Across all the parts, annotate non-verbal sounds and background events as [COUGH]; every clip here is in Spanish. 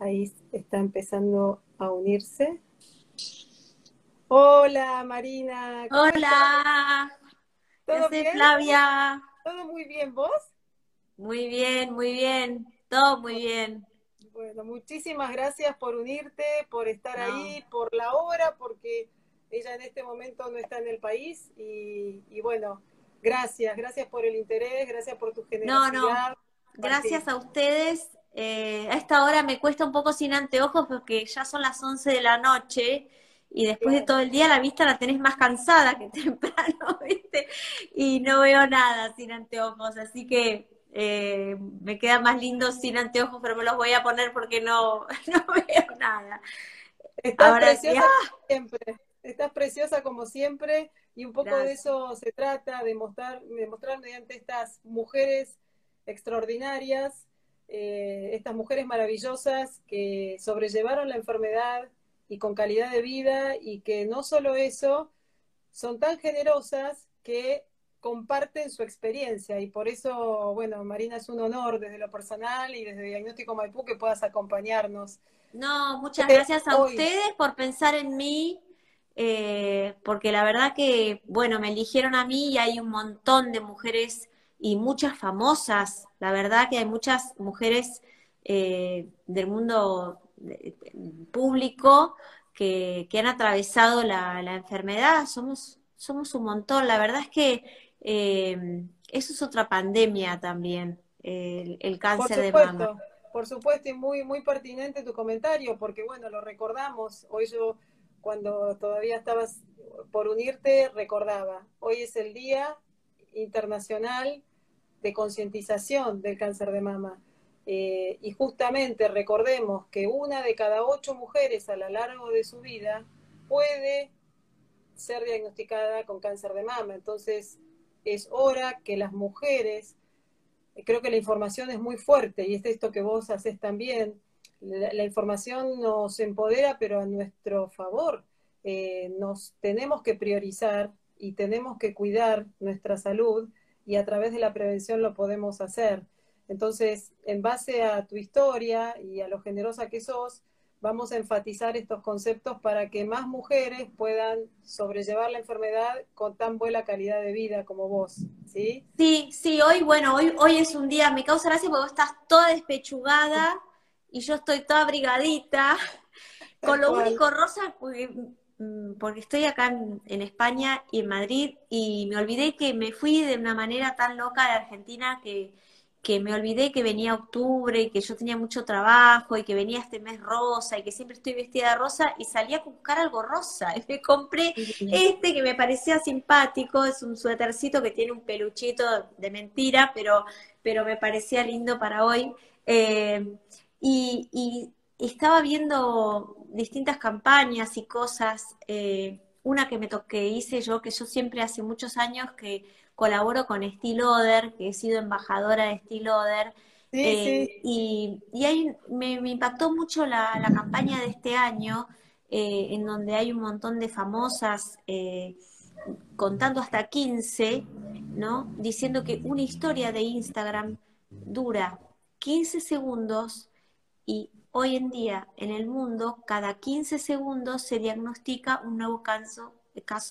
Ahí está empezando a unirse. Hola Marina. Hola. ¿Todo bien? Flavia? ¿Todo muy bien? ¿Vos? Muy bien, muy bien. Todo muy bien. Bueno, muchísimas gracias por unirte, por estar ahí, por la hora, porque ella en este momento no está en el país y, bueno, gracias, gracias por el interés, gracias por tu generosidad. No, no, gracias a ustedes. Eh, a esta hora me cuesta un poco sin anteojos porque ya son las 11 de la noche y después de todo el día la vista la tenés más cansada que [LAUGHS] temprano, ¿viste? Y no veo nada sin anteojos, así que eh, me queda más lindo sin anteojos, pero me los voy a poner porque no, [LAUGHS] no veo nada. Estás preciosa como siempre, estás preciosa como siempre y un poco de eso se trata, de mostrar, de mostrar mediante estas mujeres extraordinarias, eh, estas mujeres maravillosas que sobrellevaron la enfermedad y con calidad de vida y que no solo eso, son tan generosas que comparten su experiencia y por eso, bueno, Marina, es un honor desde lo personal y desde Diagnóstico Maipú que puedas acompañarnos. No, muchas gracias a ustedes por pensar en mí, eh, porque la verdad que, bueno, me eligieron a mí y hay un montón de mujeres y muchas famosas, la verdad que hay muchas mujeres eh, del mundo público que, han atravesado la, la enfermedad, somos, somos un montón, la verdad es que eh, eso es otra pandemia también, el, cáncer de mama. Por supuesto, y muy, muy pertinente tu comentario, porque bueno, lo recordamos. Hoy yo, cuando todavía estabas por unirte, recordaba. Hoy es el Día Internacional de Concientización del Cáncer de Mama. Eh, y justamente recordemos que una de cada ocho mujeres a lo largo de su vida puede ser diagnosticada con cáncer de mama. Entonces, es hora que las mujeres, creo que la información es muy fuerte y es esto que vos haces también, la, información nos empodera pero a nuestro favor. Eh, nos tenemos que priorizar y tenemos que cuidar nuestra salud y a través de la prevención lo podemos hacer. Entonces, en base a tu historia y a lo generosa que sos, vamos a enfatizar estos conceptos para que más mujeres puedan sobrellevar la enfermedad con tan buena calidad de vida como vos, ¿sí? Sí, sí, hoy, bueno, hoy, hoy es un día, me causa gracia porque vos estás toda despechugada y yo estoy toda abrigadita, con lo único rosa, porque, mm, porque estoy acá en, en, España y en Madrid y me olvidé que me fui de una manera tan loca de Argentina que que me olvidé que venía octubre y que yo tenía mucho trabajo y que venía este mes rosa y que siempre estoy vestida de rosa y salí a buscar algo rosa. Y [LAUGHS] me compré este que me parecía simpático, es un suétercito que tiene un peluchito de mentira, pero, pero me parecía lindo para hoy. Eh, y, estaba viendo distintas campañas y cosas. Eh, una que me toqué, hice yo, que yo siempre hace muchos años que colaboro con Steel Oder, que he sido embajadora de Steel Oder. Eh, y, ahí me, impactó mucho la, campaña de este año, eh, en donde hay un montón de famosas eh, contando hasta 15, ¿no? Diciendo que una historia de Instagram dura 15 segundos y hoy en día en el mundo cada 15 segundos se diagnostica un nuevo caso,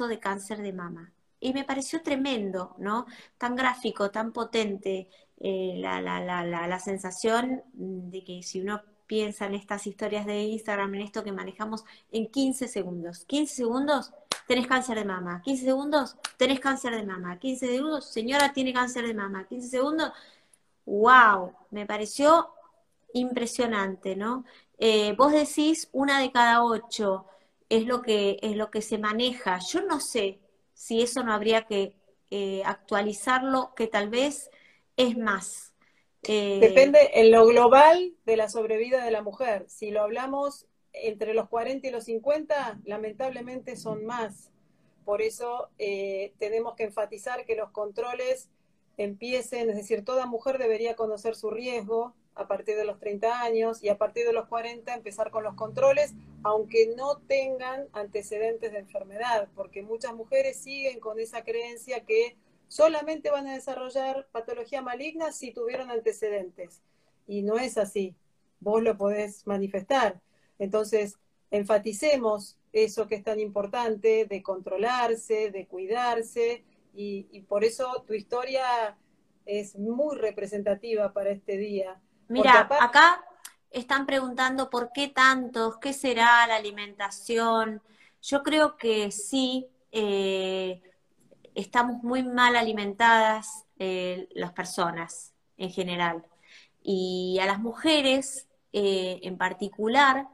de cáncer de mama. Y me pareció tremendo, ¿no? Tan gráfico, tan potente eh, la, la, la, la, sensación de que si uno piensa en estas historias de Instagram, en esto que manejamos en 15 segundos, 15 segundos tenés cáncer de mama, 15 segundos tenés cáncer de mama, 15 segundos señora tiene cáncer de mama, 15 segundos, wow, me pareció impresionante, ¿no? Eh, vos decís una de cada ocho es lo que es lo que se maneja. Yo no sé si eso no habría que eh, actualizarlo, que tal vez es más. Eh, Depende en lo global de la sobrevida de la mujer. Si lo hablamos entre los 40 y los 50, lamentablemente son más. Por eso tenemos que enfatizar que los controles empiecen, es decir, toda mujer debería conocer su riesgo, a partir de los 30 años y a partir de los 40 empezar con los controles, aunque no tengan antecedentes de enfermedad, porque muchas mujeres siguen con esa creencia que solamente van a desarrollar patología maligna si tuvieron antecedentes. Y no es así. vos lo podés manifestar. Entonces, enfaticemos eso que es tan importante de controlarse, de cuidarse, y, por eso tu historia es muy representativa para este día. Mira, acá están preguntando por qué tantos, qué será la alimentación. Yo creo que sí, eh, estamos muy mal alimentadas eh, las personas en general. Y a las mujeres eh, en particular,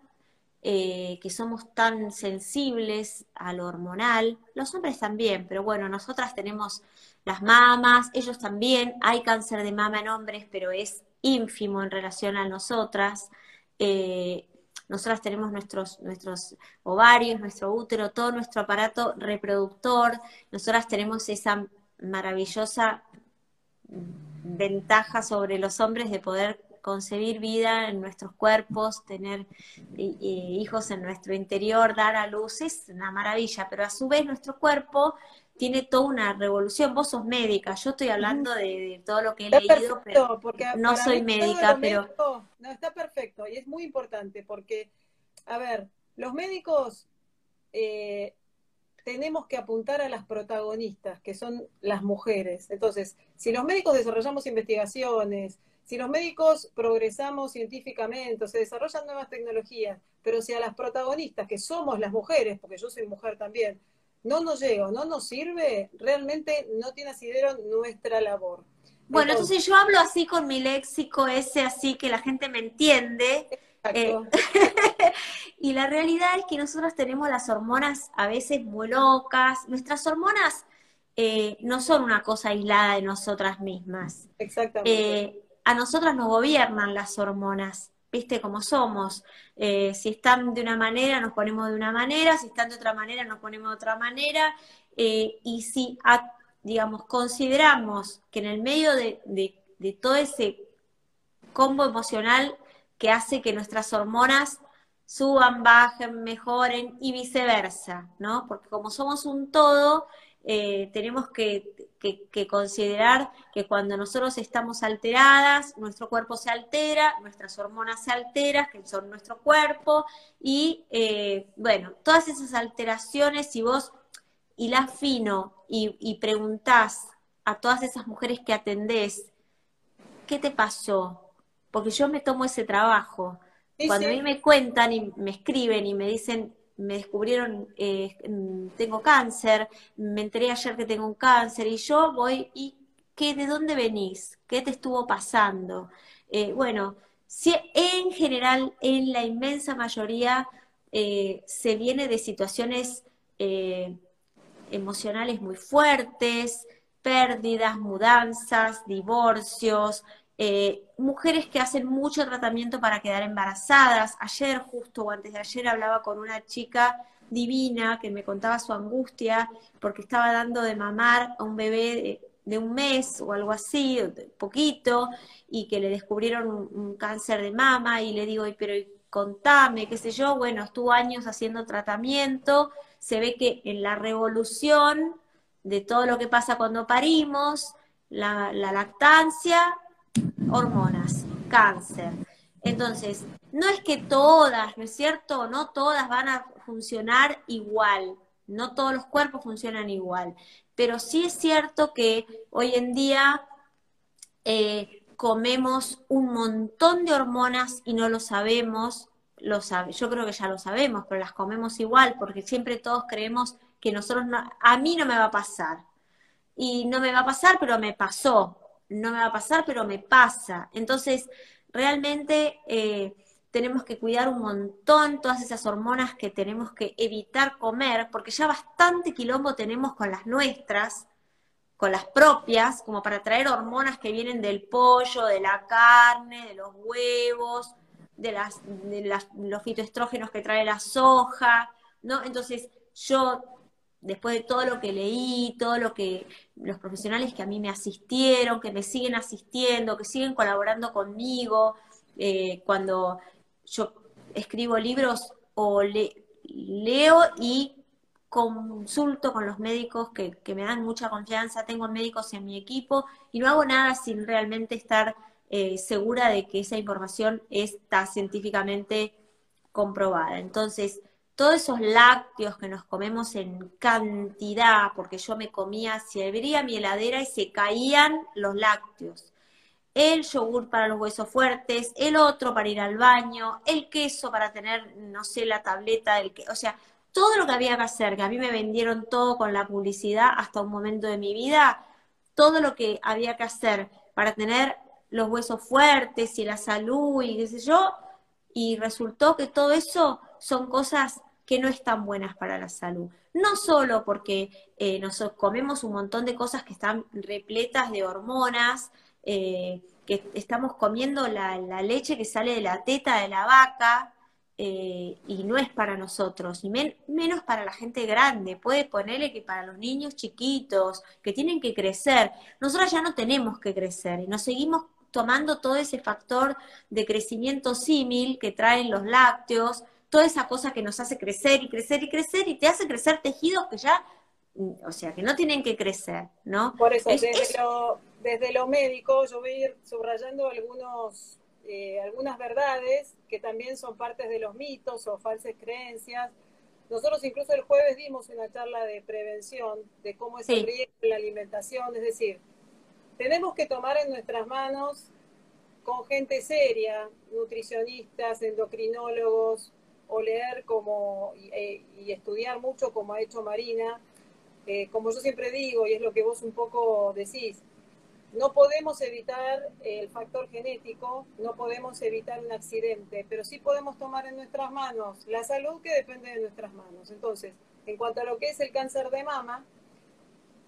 eh, que somos tan sensibles a lo hormonal, los hombres también, pero bueno, nosotras tenemos las mamas, ellos también, hay cáncer de mama en hombres, pero es ínfimo en relación a nosotras. Eh, nosotras tenemos nuestros, nuestros ovarios, nuestro útero, todo nuestro aparato reproductor, nosotras tenemos esa maravillosa ventaja sobre los hombres de poder concebir vida en nuestros cuerpos, tener hijos en nuestro interior, dar a luz, es una maravilla, pero a su vez nuestro cuerpo tiene toda una revolución. Vos sos médica, yo estoy hablando de, todo lo que he leído, pero no soy médica, pero... no, está perfecto y es muy importante porque, a ver, los médicos eh, tenemos que apuntar a las protagonistas, que son las mujeres. Entonces, si los médicos desarrollamos investigaciones, si los médicos progresamos científicamente, se desarrollan nuevas tecnologías, pero si a las protagonistas, que somos las mujeres, porque yo soy mujer también, no nos llega, no nos sirve, realmente no tiene asidero nuestra labor. Bueno, entonces, yo hablo así con mi léxico ese, así que la gente me entiende. Eh, [LAUGHS] y la realidad es que nosotros tenemos las hormonas a veces muy locas. Nuestras hormonas eh, no son una cosa aislada de nosotras mismas. Exactamente. Eh, a nosotras nos gobiernan las hormonas, viste cómo somos. Eh, si están de una manera, nos ponemos de una manera, si están de otra manera, nos ponemos de otra manera. Eh, y si, digamos, consideramos que en el medio de, de todo ese combo emocional que hace que nuestras hormonas suban, bajen, mejoren y viceversa, ¿no? Porque como somos un todo, eh, tenemos que, considerar que cuando nosotros estamos alteradas, nuestro cuerpo se altera, nuestras hormonas se alteran, que son nuestro cuerpo, y eh, bueno, todas esas alteraciones, si vos hilás fino y, y preguntás a todas esas mujeres que atendés, ¿qué te pasó? Porque yo me tomo ese trabajo. Cuando a mí me cuentan y me escriben y me dicen, me descubrieron, eh, tengo cáncer, me enteré ayer que tengo un cáncer y yo voy y ¿qué, ¿de dónde venís? ¿Qué te estuvo pasando? Eh, bueno, si, en general, en la inmensa mayoría, eh, se viene de situaciones emocionales muy fuertes, pérdidas, mudanzas, divorcios, eh, mujeres que hacen mucho tratamiento para quedar embarazadas. Ayer, justo o antes de ayer, hablaba con una chica divina que me contaba su angustia porque estaba dando de mamar a un bebé de, un mes o algo así, poquito, y que le descubrieron un, cáncer de mama y le digo, pero contame, qué sé yo, bueno, estuvo años haciendo tratamiento, se ve que en la revolución de todo lo que pasa cuando parimos, la lactancia hormonas, cáncer. Entonces, no es que todas, ¿no es cierto? No todas van a funcionar igual, no todos los cuerpos funcionan igual, pero sí es cierto que hoy en día eh, comemos un montón de hormonas y no lo sabemos, lo sabe, yo creo que ya lo sabemos, pero las comemos igual, porque siempre todos creemos que nosotros no, a mí no me va a pasar. Y no me va a pasar, pero me pasó no me va a pasar, pero me pasa. Entonces, realmente eh, tenemos que cuidar un montón todas esas hormonas que tenemos que evitar comer, porque ya bastante quilombo tenemos con las nuestras, con las propias, como para traer hormonas que vienen del pollo, de la carne, de los huevos, de, las, de los fitoestrógenos que trae la soja, ¿no? Entonces, yo después de todo lo que leí, todo lo que los profesionales que a mí me asistieron, que me siguen asistiendo, que siguen colaborando conmigo, eh, cuando yo escribo libros o leo y consulto con los médicos que, que, me dan mucha confianza, tengo médicos en mi equipo y no hago nada sin realmente estar eh, segura de que esa información está científicamente comprobada. Entonces, todos esos lácteos que nos comemos en cantidad, porque yo me comía, se abría mi heladera y se caían los lácteos. El yogur para los huesos fuertes, el otro para ir al baño, el queso para tener, no sé, la tableta del que, o sea, todo lo que había que hacer, que a mí me vendieron todo con la publicidad hasta un momento de mi vida, todo lo que había que hacer para tener los huesos fuertes y la salud y qué sé yo, y resultó que todo eso son cosas que no están buenas para la salud. No solo porque eh, nos comemos un montón de cosas que están repletas de hormonas, eh, que estamos comiendo la, leche que sale de la teta de la vaca eh, y no es para nosotros, y menos para la gente grande. Puede ponerle que para los niños chiquitos, que tienen que crecer. Nosotros ya no tenemos que crecer y nos seguimos tomando todo ese factor de crecimiento símil que traen los lácteos, toda esa cosa que nos hace crecer y crecer y crecer y te hace crecer tejidos que ya, o sea, que no tienen que crecer, ¿no? Por eso, desde, Lo, desde lo médico yo voy a ir subrayando algunos, eh, algunas verdades que también son partes de los mitos o falsas creencias. Nosotros incluso el jueves dimos una charla de prevención de cómo es el riesgo la alimentación, es decir, tenemos que tomar en nuestras manos con gente seria, nutricionistas, endocrinólogos, o leer como eh, y, estudiar mucho como ha hecho Marina, eh, como yo siempre digo, y es lo que vos un poco decís, no podemos evitar el factor genético, no podemos evitar un accidente, pero sí podemos tomar en nuestras manos la salud que depende de nuestras manos. Entonces, en cuanto a lo que es el cáncer de mama,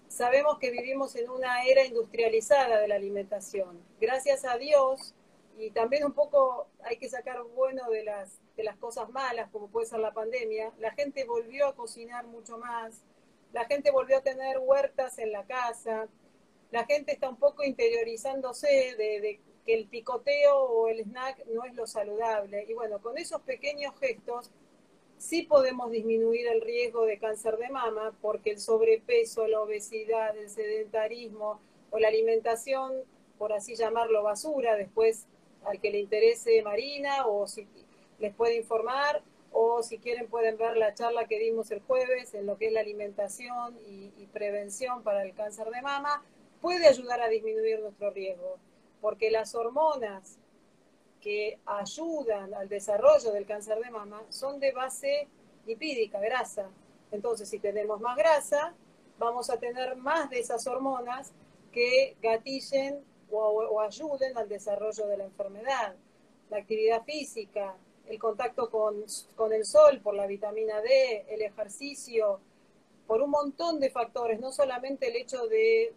sabemos que vivimos en una era industrializada de la alimentación. Gracias a Dios, y también un poco hay que sacar bueno de las, de las cosas malas, como puede ser la pandemia, la gente volvió a cocinar mucho más, la gente volvió a tener huertas en la casa, la gente está un poco interiorizándose de, que el picoteo o el snack no es lo saludable. Y bueno, con esos pequeños gestos sí podemos disminuir el riesgo de cáncer de mama porque el sobrepeso, la obesidad, el sedentarismo o la alimentación, por así llamarlo, basura, después al que le interese Marina o si les puede informar o si quieren pueden ver la charla que dimos el jueves en lo que es la alimentación y, prevención para el cáncer de mama, puede ayudar a disminuir nuestro riesgo, porque las hormonas que ayudan al desarrollo del cáncer de mama son de base lipídica, grasa. Entonces, si tenemos más grasa, vamos a tener más de esas hormonas que gatillen o, ayuden al desarrollo de la enfermedad. La actividad física, el contacto con, con, el sol por la vitamina D, el ejercicio, por un montón de factores, no solamente el hecho de,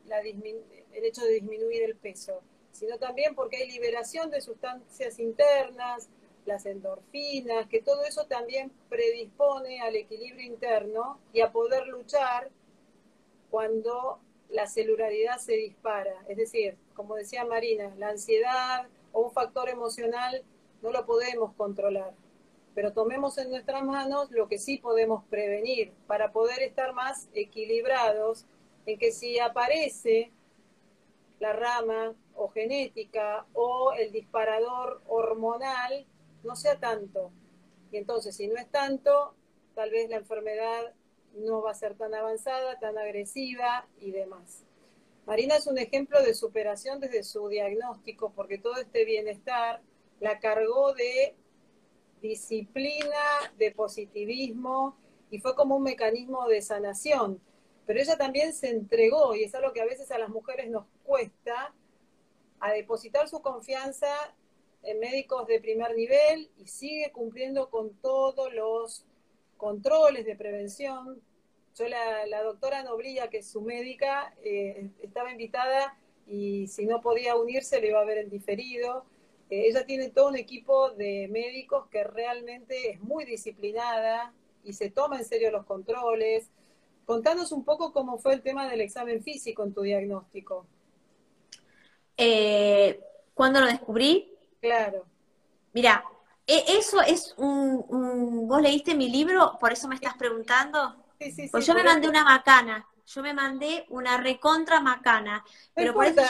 el hecho de disminuir el peso sino también porque hay liberación de sustancias internas, las endorfinas, que todo eso también predispone al equilibrio interno y a poder luchar cuando la celularidad se dispara. Es decir, como decía Marina, la ansiedad o un factor emocional no lo podemos controlar, pero tomemos en nuestras manos lo que sí podemos prevenir para poder estar más equilibrados en que si aparece la rama o genética o el disparador hormonal no sea tanto. Y entonces, si no es tanto, tal vez la enfermedad no va a ser tan avanzada, tan agresiva y demás. Marina es un ejemplo de superación desde su diagnóstico, porque todo este bienestar la cargó de disciplina, de positivismo, y fue como un mecanismo de sanación. Pero ella también se entregó, y es algo que a veces a las mujeres nos cuesta, a depositar su confianza en médicos de primer nivel y sigue cumpliendo con todos los controles de prevención. Yo, la, doctora Nobrilla, que es su médica, eh, estaba invitada y si no podía unirse le iba a ver en diferido. Eh, ella tiene todo un equipo de médicos que realmente es muy disciplinada y se toma en serio los controles. Contanos un poco cómo fue el tema del examen físico en tu diagnóstico. Eh, ¿Cuándo lo descubrí? Claro. Mira, e, eso es un, ¿Vos leíste mi libro? ¿Por eso me estás preguntando? Sí, sí, sí. Pues yo me mandé una macana. Yo me mandé una recontra macana. pero por eso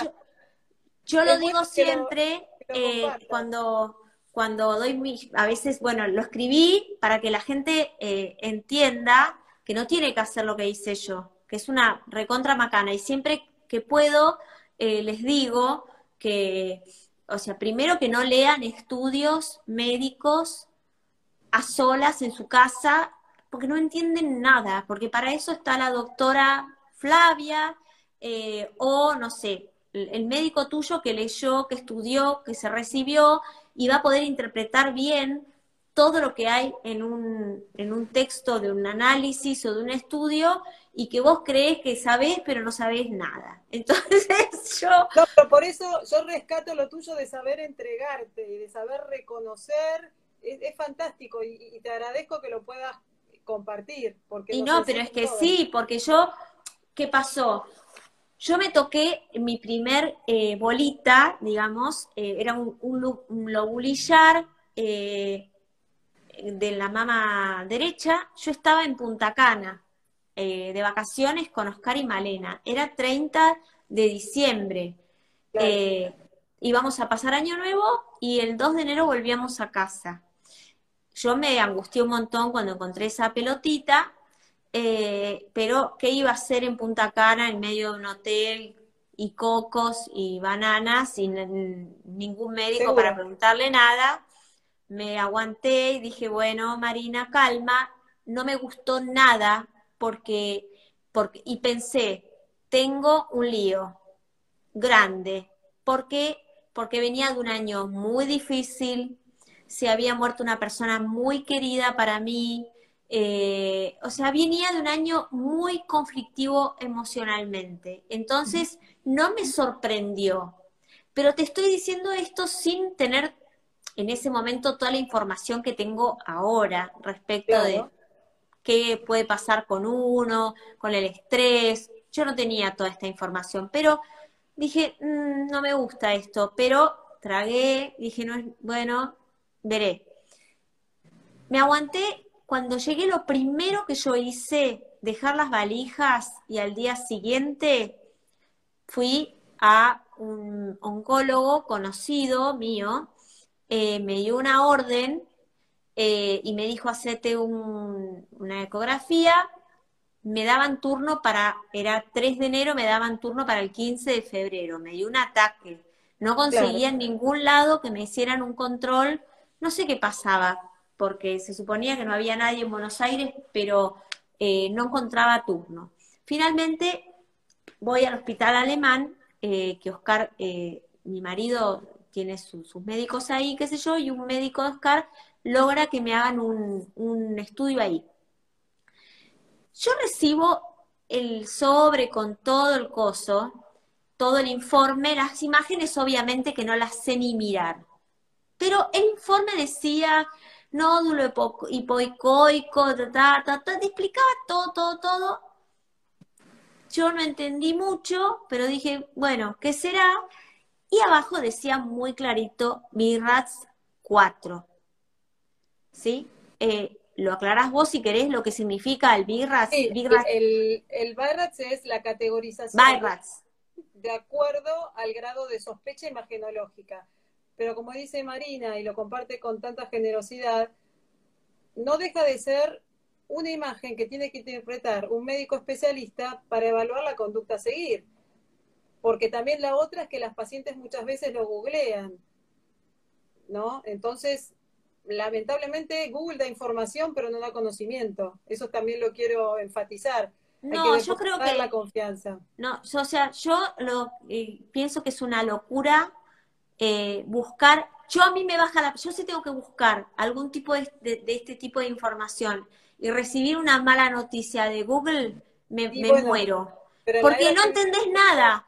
yo, lo digo siempre eh, cuando, cuando doy mi, a veces, bueno, lo escribí para que la gente eh, entienda que no tiene que hacer lo que hice yo, que es una recontra macana. Y siempre que puedo, eh, les digo que, o sea, primero que no lean estudios médicos a solas en su casa, porque no entienden nada, porque para eso está la doctora Flavia, o no sé, el médico tuyo que leyó, que estudió, que se recibió y va a poder interpretar bien todo lo que hay en un, en un texto de un análisis o de un estudio y que vos crees que sabés, pero no sabés nada. [LAUGHS] Entonces yo... No, pero por eso yo rescato lo tuyo de saber entregarte y de saber reconocer. Es, fantástico y, te agradezco que lo puedas compartir. Porque y no, pero es que sí, porque yo, ¿qué pasó? Yo me toqué mi primer eh, bolita, digamos, eh, era un, un, lobulillar eh, de la mama derecha. Yo estaba en Punta Cana, de vacaciones con Oscar y Malena. Era 30 de diciembre. íbamos a pasar año nuevo y el 2 de enero volvíamos a casa. Yo me angustié un montón cuando encontré esa pelotita eh, pero ¿qué iba a hacer en Punta Cana en medio de un hotel y cocos y bananas sin ningún médico para preguntarle nada? Me aguanté y dije, bueno, Marina, calma, no me gustó nada porque, porque y pensé, tengo un lío grande, porque porque venía de un año muy difícil, se había muerto una persona muy querida para mí, eh, o sea, venía de un año muy conflictivo emocionalmente. Entonces, no me sorprendió. Pero te estoy diciendo esto sin tener en ese momento toda la información que tengo ahora respecto de qué puede pasar con uno, con el estrés. Yo no tenía toda esta información, pero dije, mm, no me gusta esto, pero tragué, dije, no es bueno, veré. Me aguanté cuando llegué lo primero que yo hice, dejar las valijas y al día siguiente fui a un oncólogo conocido mío, eh, me dio una orden eh, y me dijo, hacete una ecografía, me daban turno para, era 3 de enero, me daban turno para el 15 de febrero, me dio un ataque, no conseguía en ningún lado que me hicieran un control, no sé qué pasaba, porque se suponía que no había nadie en Buenos Aires, pero eh, no encontraba turno. Finalmente voy al hospital alemán, eh, que Oscar, eh, mi marido tiene sus médicos ahí, qué sé yo, y un médico de Oscar logra que me hagan un, un estudio ahí. Yo recibo el sobre con todo el coso, todo el informe, las imágenes obviamente que no las sé ni mirar. Pero el informe decía nódulo hipoicoico, ta, ta, ta, te explicaba todo, todo, todo. Yo no entendí mucho, pero dije, bueno, ¿qué será? Y abajo decía muy clarito BIRATS 4. ¿Sí? Eh, lo aclarás vos si querés lo que significa el BIRATS. El, el BIRATS es la categorización. BIRATS. De acuerdo al grado de sospecha imagenológica pero como dice Marina y lo comparte con tanta generosidad, no deja de ser una imagen que tiene que interpretar un médico especialista para evaluar la conducta a seguir. Porque también la otra es que las pacientes muchas veces lo googlean, ¿no? Entonces, lamentablemente Google da información, pero no da conocimiento. Eso también lo quiero enfatizar. No, yo creo que la confianza. No, o sea, yo lo eh, pienso que es una locura eh, buscar, yo a mí me baja la, yo sí tengo que buscar algún tipo de, este tipo de información y recibir una mala noticia de Google, me, muero. Porque no entendés nada.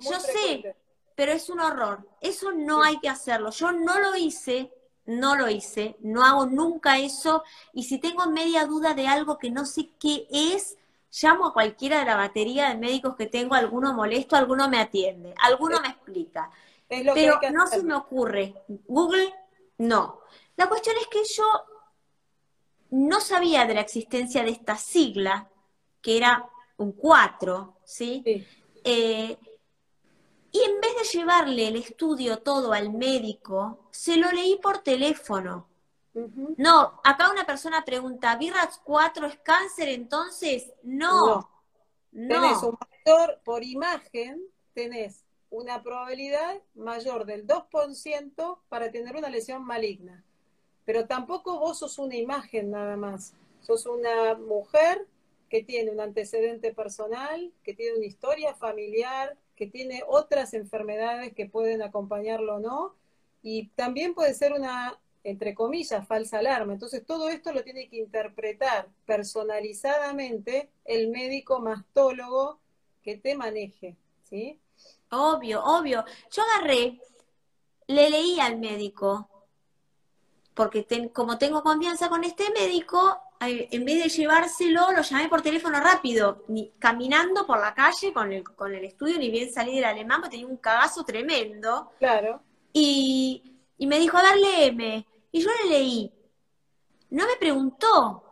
Yo sé, pero es un horror. Eso no hay que hacerlo. Yo no lo hice, no lo hice, no hago nunca eso. Y si tengo media duda de algo que no sé qué es, llamo a cualquiera de la batería de médicos que tengo, alguno molesto, alguno me atiende, alguno me explica. Pero no se me ocurre. Google, no. La cuestión es que yo no sabía de la existencia de esta sigla, que era un 4, ¿sí? Eh, y en vez de llevarle el estudio todo al médico, se lo leí por teléfono. No, acá una persona pregunta, ¿Virras 4 es cáncer entonces? No. no. Tenés un factor por imagen, tenés una probabilidad mayor del 2% para tener una lesión maligna. Pero tampoco vos sos una imagen nada más. Sos una mujer que tiene un antecedente personal, que tiene una historia familiar, que tiene otras enfermedades que pueden acompañarlo o no, y también puede ser una, entre comillas, falsa alarma. Entonces todo esto lo tiene que interpretar personalizadamente el médico mastólogo que te maneje, ¿sí? Obvio, obvio. Yo agarré, le leí al médico, porque como tengo confianza con este médico, en vez de llevárselo, lo llamé por teléfono rápido, ni, caminando por la calle con el, con el estudio, ni bien salí del alemán, porque tenía un cagazo tremendo. Claro. Y, y me dijo, a ver, léeme. Y yo le leí. No me preguntó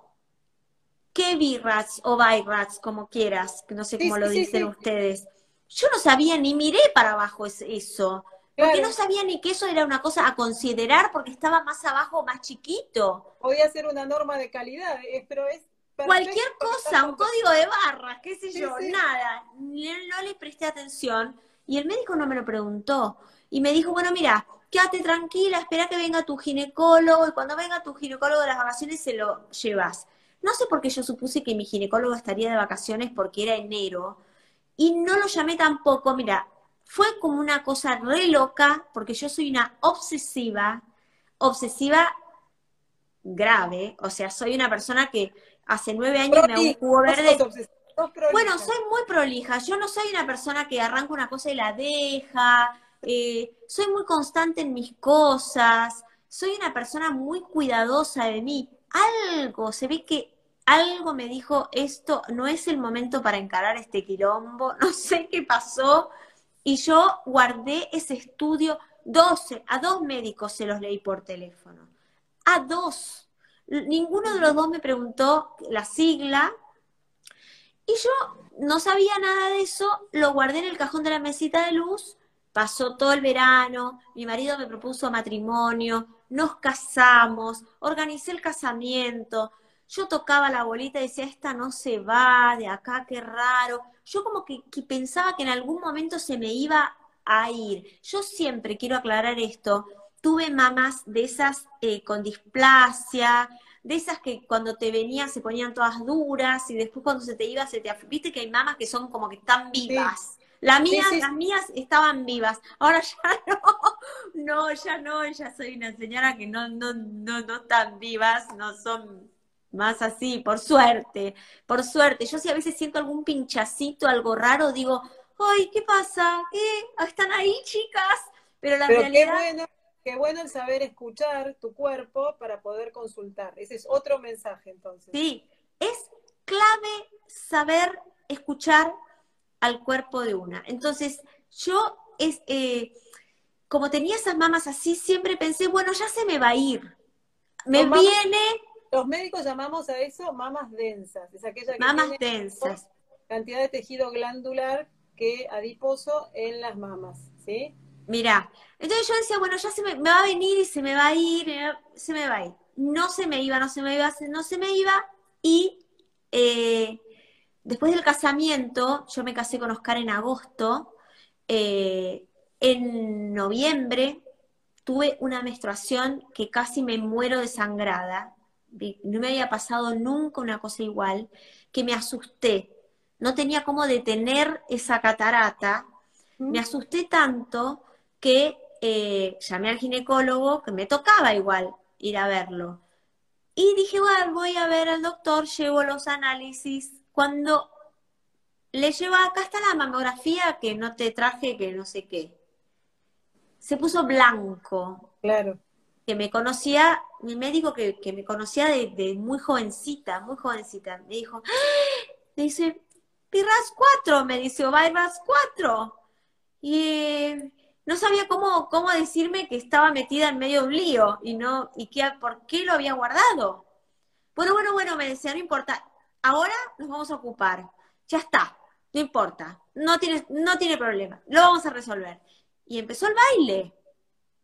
qué birrats o bairrats, como quieras, que no sé cómo lo dicen ustedes. Yo no sabía ni miré para abajo eso. Porque no sabía ni que eso era una cosa a considerar porque estaba más abajo, más chiquito. Podía ser una norma de calidad, pero es... Cualquier cosa, un código de barras, qué sé yo, nada. No le presté atención y el médico no me lo preguntó. Y me dijo, bueno, mira, quédate tranquila, espera que venga tu ginecólogo y cuando venga tu ginecólogo de las vacaciones se lo llevas. No sé por qué yo supuse que mi ginecólogo estaría de vacaciones porque era enero y no lo llamé tampoco, mira, fue como una cosa re loca, porque yo soy una obsesiva, obsesiva grave, o sea, soy una persona que hace nueve años me hago un jugo verde. Bueno, soy muy prolija, yo no soy una persona que arranca una cosa y la deja, eh, soy muy constante en mis cosas, soy una persona muy cuidadosa de mí. Algo, se ve que algo me dijo, esto no es el momento para encarar este quilombo, [LAUGHS] no sé qué pasó, y yo guardé ese estudio, 12, a dos médicos se los leí por teléfono, a dos. Ninguno de los dos me preguntó la sigla, y yo no sabía nada de eso, lo guardé en el cajón de la mesita de luz, pasó todo el verano, mi marido me propuso matrimonio, nos casamos, organicé el casamiento, yo tocaba la bolita y decía, esta no se va, de acá, qué raro. Yo como que, pensaba que en algún momento se me iba a ir. Yo siempre quiero aclarar esto, tuve mamás de esas eh, con displasia, de esas que cuando te venían se ponían todas duras y después cuando se te iba se te... Viste que hay mamás que son como que están vivas. Las mías, las mías estaban vivas. Ahora ya [LAUGHS] no, no, ya no, ya soy una señora que no, no, no, no están vivas, no son más así, por suerte, por suerte. Yo si a veces siento algún pinchacito, algo raro, digo, ¡ay, qué pasa! ¿Qué? ¿Están ahí, chicas? Pero la realidad... Qué bueno, qué bueno el saber escuchar tu cuerpo para poder consultar. Ese es otro mensaje, entonces. Sí, es clave saber escuchar al cuerpo de una. Entonces, yo, es, eh, como tenía esas mamas así, siempre pensé, bueno, ya se me va a ir. Me viene los médicos llamamos a eso mamas densas, es aquella que mamas densas. Cantidad de tejido glandular que adiposo en las mamas, ¿sí? Mira, entonces yo decía, bueno, ya se me, va a venir y se me va a ir, se me va a ir. No se me iba, no se me iba, no se me iba. Y eh, después del casamiento, yo me casé con Oscar en agosto, eh, en noviembre tuve una menstruación que casi me muero desangrada no me había pasado nunca una cosa igual, que me asusté. No tenía cómo detener esa catarata. Me asusté tanto que eh, llamé al ginecólogo, que me tocaba igual ir a verlo. Y dije, bueno, voy a ver al doctor, llevo los análisis. Cuando le lleva, acá está la mamografía que no te traje, que no sé qué. Se puso blanco. Claro que me conocía, mi médico que, me conocía de, muy jovencita, muy jovencita, me dijo, ¡Ah! me dice, Pirras 4, me dice, o Virras 4. Y no sabía cómo, cómo decirme que estaba metida en medio de un lío y no, y que, por qué lo había guardado. Bueno, bueno, bueno, me decía, no importa, ahora nos vamos a ocupar. Ya está. no importa, no tiene, no tiene problema, lo vamos a resolver. Y empezó el baile.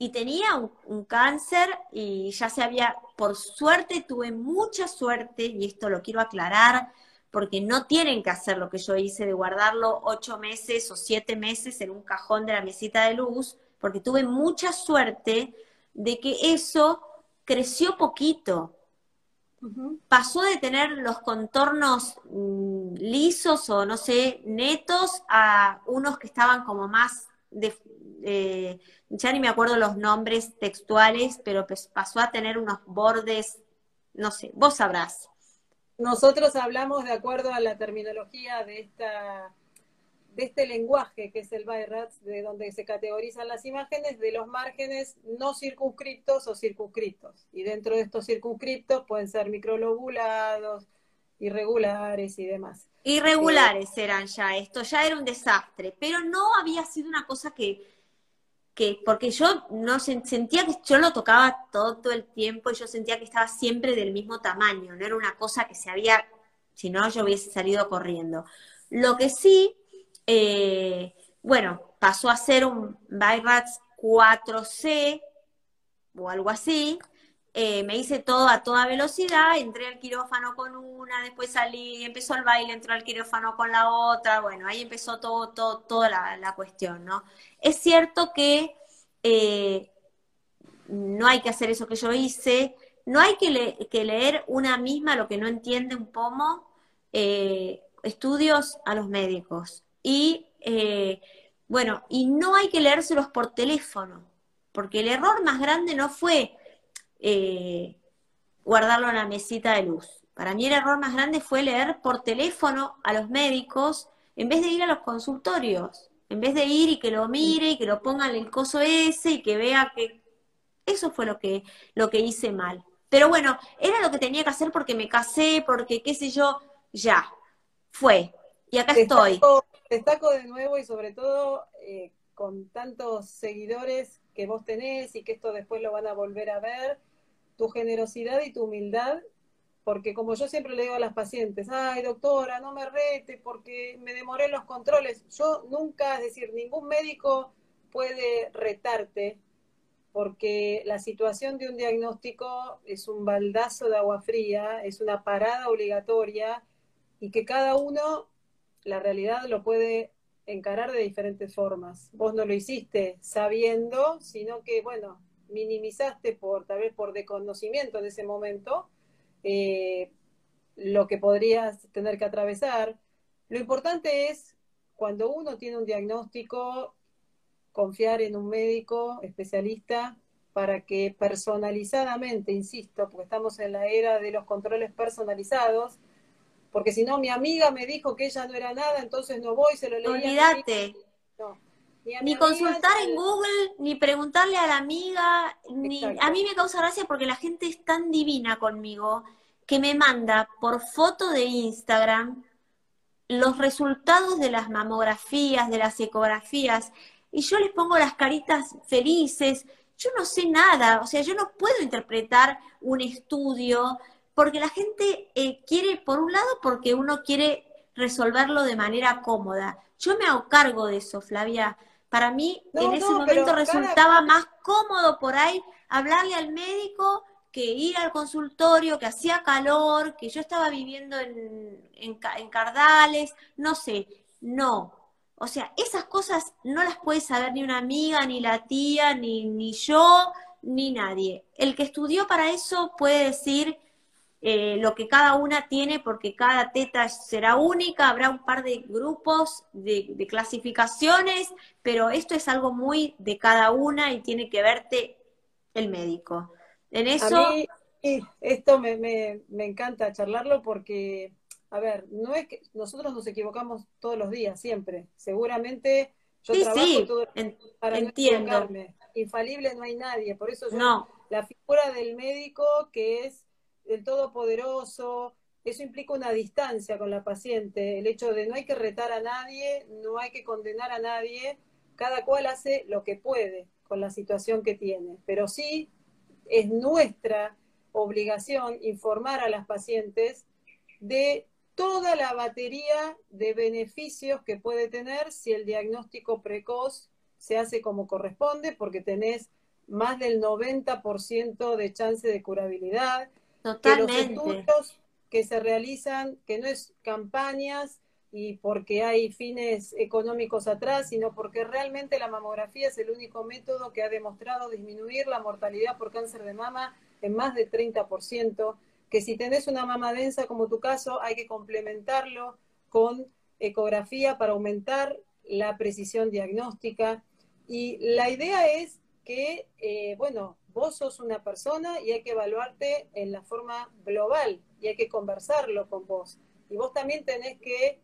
Y tenía un, cáncer y ya se había, por suerte, tuve mucha suerte, y esto lo quiero aclarar, porque no tienen que hacer lo que yo hice de guardarlo ocho meses o siete meses en un cajón de la mesita de luz, porque tuve mucha suerte de que eso creció poquito. Pasó de tener los contornos mm, lisos o no sé, netos a unos que estaban como más de, eh, ya ni me acuerdo los nombres textuales, pero pues pasó a tener unos bordes, no sé, vos sabrás. Nosotros hablamos de acuerdo a la terminología de esta de este lenguaje que es el BIRATS, de donde se categorizan las imágenes, de los márgenes no circunscriptos o circunscriptos. Y dentro de estos circunscriptos pueden ser microlobulados, irregulares y demás. Irregulares eran ya, esto ya era un desastre, pero no había sido una cosa que, que porque yo no sentía que yo lo tocaba todo, el tiempo y yo sentía que estaba siempre del mismo tamaño, no era una cosa que se había, si no yo hubiese salido corriendo. Lo que sí eh, bueno, pasó a ser un BIRATS 4C o algo así. Eh, me hice todo a toda velocidad, entré al quirófano con una, después salí, empezó el baile, entró al quirófano con la otra, bueno, ahí empezó todo, todo, toda la, cuestión, ¿no? Es cierto que eh, no hay que hacer eso que yo hice, no hay que, leer una misma lo que no entiende un pomo, estudios a los médicos. Y eh, bueno, y no hay que leérselos por teléfono, porque el error más grande no fue eh, guardarlo en la mesita de luz. Para mí el error más grande fue leer por teléfono a los médicos en vez de ir a los consultorios, en vez de ir y que lo mire y que lo ponga en el coso ese y que vea que eso fue lo que, lo que hice mal. Pero bueno, era lo que tenía que hacer porque me casé, porque qué sé yo, ya, fue. Y acá estoy destaco de nuevo y sobre todo eh, con tantos seguidores que vos tenés y que esto después lo van a volver a ver, tu generosidad y tu humildad, porque como yo siempre le digo a las pacientes, ay doctora, no me rete porque me demoré los controles. Yo nunca, es decir, ningún médico puede retarte porque la situación de un diagnóstico es un baldazo de agua fría, es una parada obligatoria y que cada uno la realidad lo puede encarar de diferentes formas. Vos no lo hiciste sabiendo, sino que, bueno, minimizaste por, tal vez por desconocimiento en ese momento, eh, lo que podrías tener que atravesar. Lo importante es, cuando uno tiene un diagnóstico, confiar en un médico especialista para que personalizadamente, insisto, porque estamos en la era de los controles personalizados, porque si no, mi amiga me dijo que ella no era nada, entonces no voy, se lo leí. Olvídate. Ni, consultar en Google, ni preguntarle a la amiga, ni a mí me causa gracia porque la gente es tan divina conmigo que me manda por foto de Instagram los resultados de las mamografías, de las ecografías, y yo les pongo las caritas felices. Yo no sé nada, o sea, yo no puedo interpretar un estudio porque la gente eh, quiere, por un lado, porque uno quiere resolverlo de manera cómoda. Yo me hago cargo de eso, Flavia. Para mí, en ese momento resultaba más cómodo por ahí hablarle al médico que ir al consultorio, que hacía calor, que yo estaba viviendo en, en Cardales, no sé, no. O sea, esas cosas no las puede saber ni una amiga, ni la tía, ni, ni yo, ni nadie. El que estudió para eso puede decir eh, lo que cada una tiene, porque cada teta será única, habrá un par de grupos de, clasificaciones, pero esto es algo muy de cada una y tiene que verte el médico. En eso... A mí, esto me, me, me encanta charlarlo porque, a ver, no es que nosotros nos equivocamos todos los días, siempre. Seguramente yo trabajo todo para entiendo. no. Infalible no hay nadie, por eso yo, no. la figura del médico que es del todopoderoso, eso implica una distancia con la paciente, el hecho de no hay que retar a nadie, no hay que condenar a nadie, cada cual hace lo que puede con la situación que tiene, pero sí es nuestra obligación informar a las pacientes de toda la batería de beneficios que puede tener si el diagnóstico precoz se hace como corresponde, porque tenés más del 90% de chance de curabilidad. Totalmente. Que los estudios que se realizan, que no es campañas y porque hay fines económicos atrás, sino porque realmente la mamografía es el único método que ha demostrado disminuir la mortalidad por cáncer de mama en más del 30%, que si tenés una mama densa como tu caso, hay que complementarlo con ecografía para aumentar la precisión diagnóstica. Y la idea es que, eh, bueno, vos sos una persona y hay que evaluarte en la forma global y hay que conversarlo con vos. Y vos también tenés que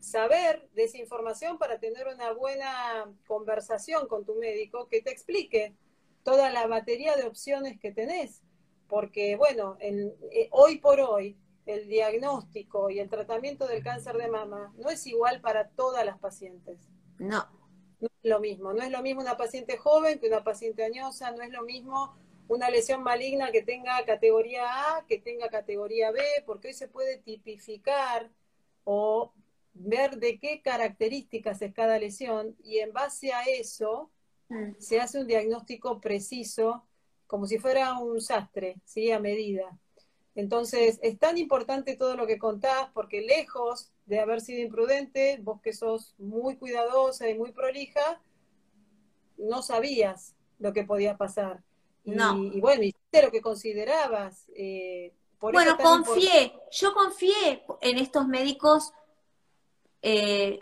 saber de esa información para tener una buena conversación con tu médico que te explique toda la batería de opciones que tenés. Porque, bueno, eh, hoy por hoy el diagnóstico y el tratamiento del cáncer de mama no es igual para todas las pacientes. No. No es lo mismo. No es lo mismo una paciente joven que una paciente añosa. No es lo mismo una lesión maligna que tenga categoría A que tenga categoría B, porque hoy se puede tipificar o ver de qué características es cada lesión y en base a eso mm. se hace un diagnóstico preciso, como si fuera un sastre, ¿sí? A medida. Entonces, es tan importante todo lo que contás, porque lejos de haber sido imprudente, vos que sos muy cuidadosa y muy prolija, no sabías lo que podía pasar. Y, no. y bueno, hiciste lo que considerabas. Eh, bueno, confié, yo confié en estos médicos eh,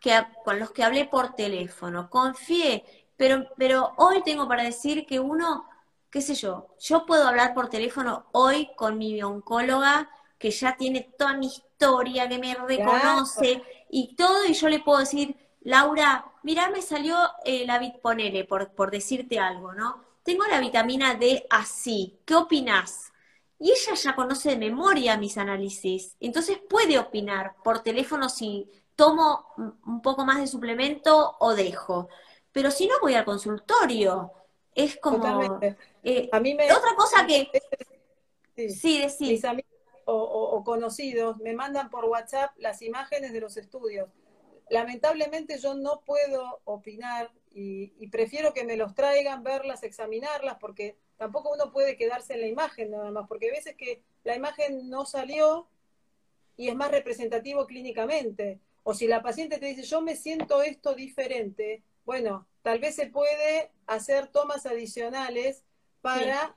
que, con los que hablé por teléfono, confié, pero, pero hoy tengo para decir que uno, qué sé yo, yo puedo hablar por teléfono hoy con mi oncóloga que ya tiene toda mi historia, que me reconoce y todo, y yo le puedo decir, Laura, mira, me salió eh, la ponele, por, por decirte algo, ¿no? Tengo la vitamina D así, ¿qué opinas? Y ella ya conoce de memoria mis análisis, entonces puede opinar por teléfono si tomo un poco más de suplemento o dejo. Pero si no voy al consultorio, es como... Eh, a mí me... Otra cosa que... Sí, Mis amigos o, conocidos me mandan por WhatsApp las imágenes de los estudios. Lamentablemente yo no puedo opinar y prefiero que me los traigan, verlas, examinarlas, porque tampoco uno puede quedarse en la imagen nada más, porque a veces que la imagen no salió y es más representativo clínicamente. O si la paciente te dice, yo me siento esto diferente, bueno, tal vez se puede hacer tomas adicionales para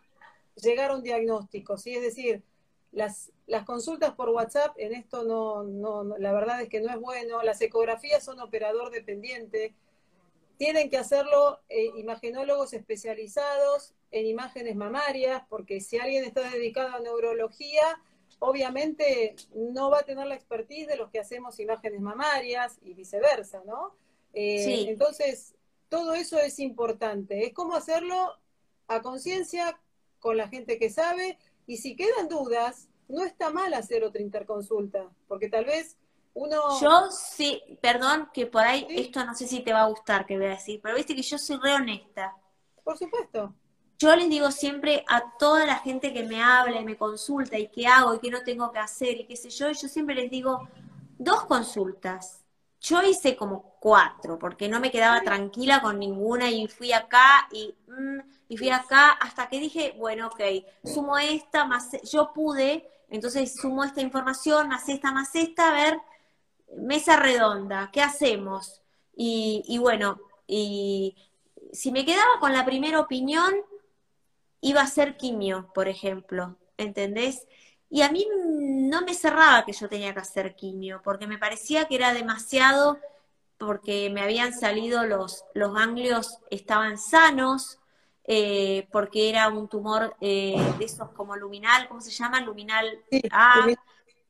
llegar a un diagnóstico, ¿sí? Es decir, las, las consultas por WhatsApp en esto no, no, la verdad es que no es bueno, las ecografías son operador dependiente, tienen que hacerlo eh, imagenólogos especializados en imágenes mamarias, porque si alguien está dedicado a neurología, obviamente no va a tener la expertise de los que hacemos imágenes mamarias y viceversa, ¿no? Eh, entonces, todo eso es importante. Es como hacerlo a conciencia con la gente que sabe y si quedan dudas, no está mal hacer otra interconsulta, porque tal vez yo sí, perdón, que por ahí esto no sé si te va a gustar que voy a decir, pero viste que yo soy re honesta. Por supuesto. Yo les digo siempre a toda la gente que me habla y me consulta y qué hago y qué no tengo que hacer y qué sé yo, yo siempre les digo dos consultas. Yo hice como cuatro porque no me quedaba tranquila con ninguna y fui acá y, mm, y fui acá hasta que dije, bueno, ok, sumo esta, más yo pude, entonces sumo esta información, más esta, más esta, a ver mesa redonda, ¿qué hacemos? Y, bueno, y si me quedaba con la primera opinión, iba a ser quimio, por ejemplo, ¿entendés? Y a mí no me cerraba que yo tenía que hacer quimio, porque me parecía que era demasiado, porque me habían salido los, los ganglios, estaban sanos, eh, porque era un tumor eh, de esos como luminal, ¿cómo se llama? Luminal A.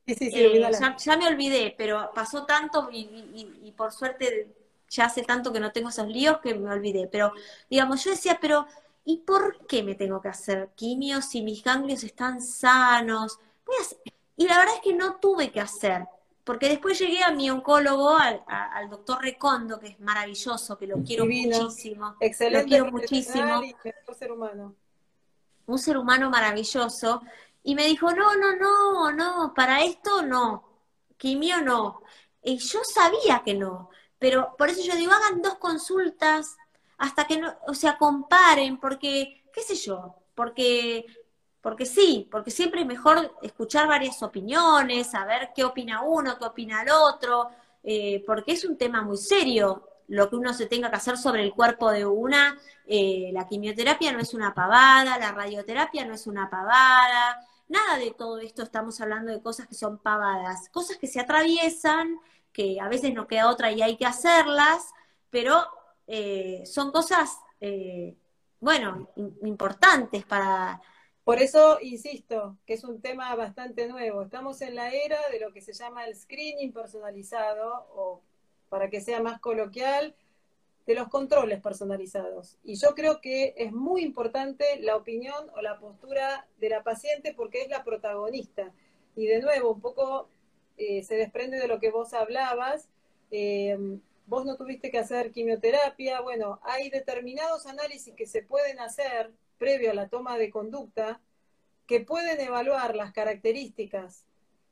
Eh, ya, me olvidé, pero pasó tanto y, por suerte ya hace tanto que no tengo esos líos que me olvidé. Pero, digamos, yo decía, pero ¿y por qué me tengo que hacer quimio si mis ganglios están sanos? Y la verdad es que no tuve que hacer, porque después llegué a mi oncólogo, al, doctor Recondo, que es maravilloso, que lo quiero muchísimo. Excelente. Lo quiero muchísimo. ser humano. Un ser humano maravilloso Y me dijo, no, no, no, no, para esto no, quimio no. Y yo sabía que no, pero por eso yo digo, hagan dos consultas hasta que no, o sea, comparen, porque, qué sé yo, porque, porque sí, porque siempre es mejor escuchar varias opiniones, saber qué opina uno, qué opina el otro, eh, porque es un tema muy serio lo que uno se tenga que hacer sobre el cuerpo de una. Eh, la quimioterapia no es una pavada, la radioterapia no es una pavada, nada de todo esto estamos hablando de cosas que son pavadas, cosas que se atraviesan, que a veces no queda otra y hay que hacerlas, pero eh, son cosas, bueno, importantes para... Por eso insisto que es un tema bastante nuevo. Estamos en la era de lo que se llama el screening personalizado o para que sea más coloquial, de los controles personalizados. Y yo creo que es muy importante la opinión o la postura de la paciente porque es la protagonista. Y de nuevo, un poco eh, se desprende de lo que vos hablabas. Eh, vos no tuviste que hacer quimioterapia. Bueno, hay determinados análisis que se pueden hacer previo a la toma de conducta que pueden evaluar las características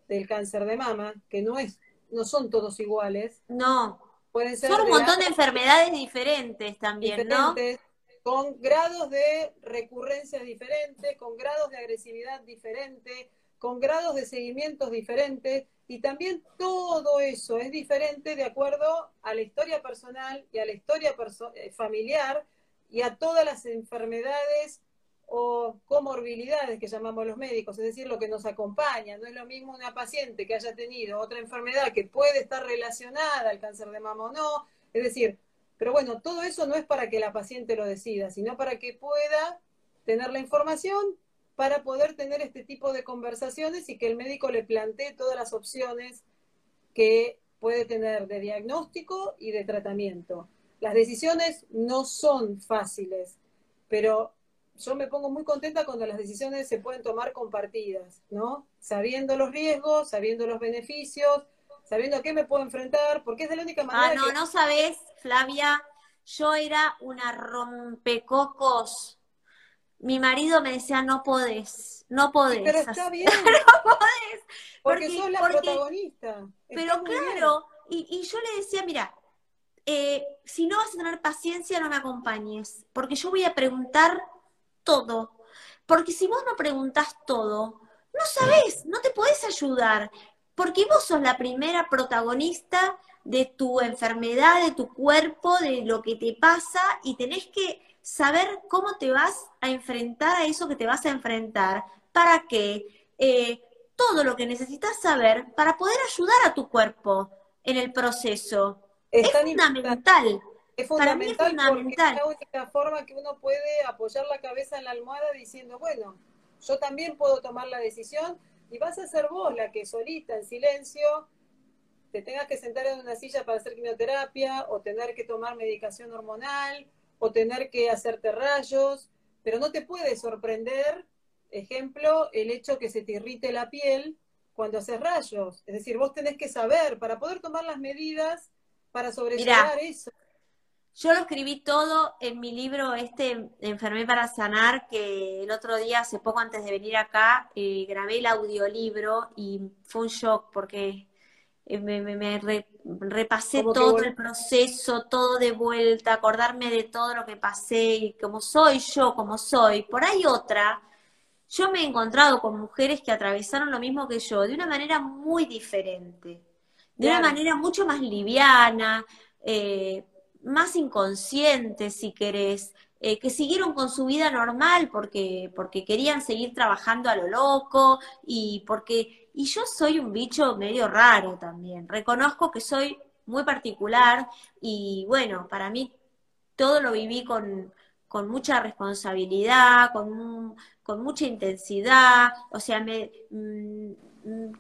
del cáncer de mama, que no es no son todos iguales. No. Pueden ser son un montón de enfermedades diferentes también, diferentes, ¿no? Con grados de recurrencia diferentes, con grados de agresividad diferentes, con grados de seguimientos diferentes, y también todo eso es diferente de acuerdo a la historia personal y a la historia eh, familiar y a todas las enfermedades o comorbilidades que llamamos los médicos, es decir, lo que nos acompaña. No es lo mismo una paciente que haya tenido otra enfermedad que puede estar relacionada al cáncer de mama o no. Es decir, pero bueno, todo eso no es para que la paciente lo decida, sino para que pueda tener la información para poder tener este tipo de conversaciones y que el médico le plantee todas las opciones que puede tener de diagnóstico y de tratamiento. Las decisiones no son fáciles, pero yo me pongo muy contenta cuando las decisiones se pueden tomar compartidas, ¿no? Sabiendo los riesgos, sabiendo los beneficios, sabiendo a qué me puedo enfrentar, porque es de la única manera. Ah, no, no sabes, Flavia, yo era una rompecocos. Mi marido me decía, no podés, no podés. pero está bien. [LAUGHS] no podés. Porque, sos la protagonista. pero claro, y, y, yo le decía, mira, eh, si no vas a tener paciencia, no me acompañes, porque yo voy a preguntar todo. Porque si vos no preguntás todo, no sabés, no te podés ayudar. Porque vos sos la primera protagonista de tu enfermedad, de tu cuerpo, de lo que te pasa y tenés que saber cómo te vas a enfrentar a eso que te vas a enfrentar para que eh, todo lo que necesitas saber para poder ayudar a tu cuerpo en el proceso es, fundamental. Es fundamental, porque es la única forma que uno puede apoyar la cabeza en la almohada diciendo, bueno, yo también puedo tomar la decisión y vas a ser vos la que solita, en silencio, te tengas que sentar en una silla para hacer quimioterapia o tener que tomar medicación hormonal o tener que hacerte rayos, pero no te puede sorprender, ejemplo, el hecho que se te irrite la piel cuando haces rayos. Es decir, vos tenés que saber para poder tomar las medidas para sobrellevar eso. Yo lo escribí todo en mi libro, este Enfermé para Sanar, que el otro día, hace poco antes de venir acá, eh, grabé el audiolibro y fue un shock porque eh, me, repasé todo el proceso, todo de vuelta, acordarme de todo lo que pasé y como soy yo, como soy. Por ahí otra, yo me he encontrado con mujeres que atravesaron lo mismo que yo, de una manera muy diferente, de una manera mucho más liviana. Eh, más inconscientes, si querés, eh, que siguieron con su vida normal porque, porque querían seguir trabajando a lo loco y porque, y yo soy un bicho medio raro también, reconozco que soy muy particular y bueno, para mí todo lo viví con, con mucha responsabilidad, con, con mucha intensidad, o sea, me, Mm,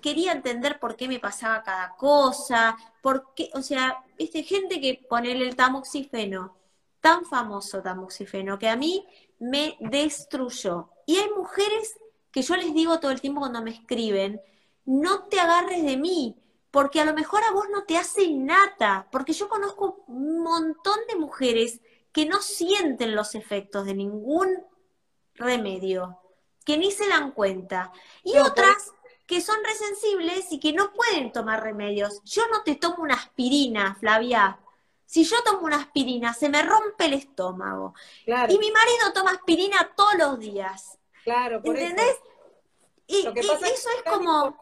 quería entender por qué me pasaba cada cosa, por qué, o sea, viste, gente que ponele el tamoxifeno, tan famoso tamoxifeno, que a mí me destruyó. Y hay mujeres que yo les digo todo el tiempo cuando me escriben, no te agarres de mí, porque a lo mejor a vos no te hace nada, porque yo conozco un montón de mujeres que no sienten los efectos de ningún remedio que ni se dan cuenta. Y otras que son resensibles y que no pueden tomar remedios. Yo no te tomo una aspirina, Flavia. Si yo tomo una aspirina, se me rompe el estómago. Y mi marido toma aspirina todos los días. Claro, por ¿Entendés? Y, eso es, como...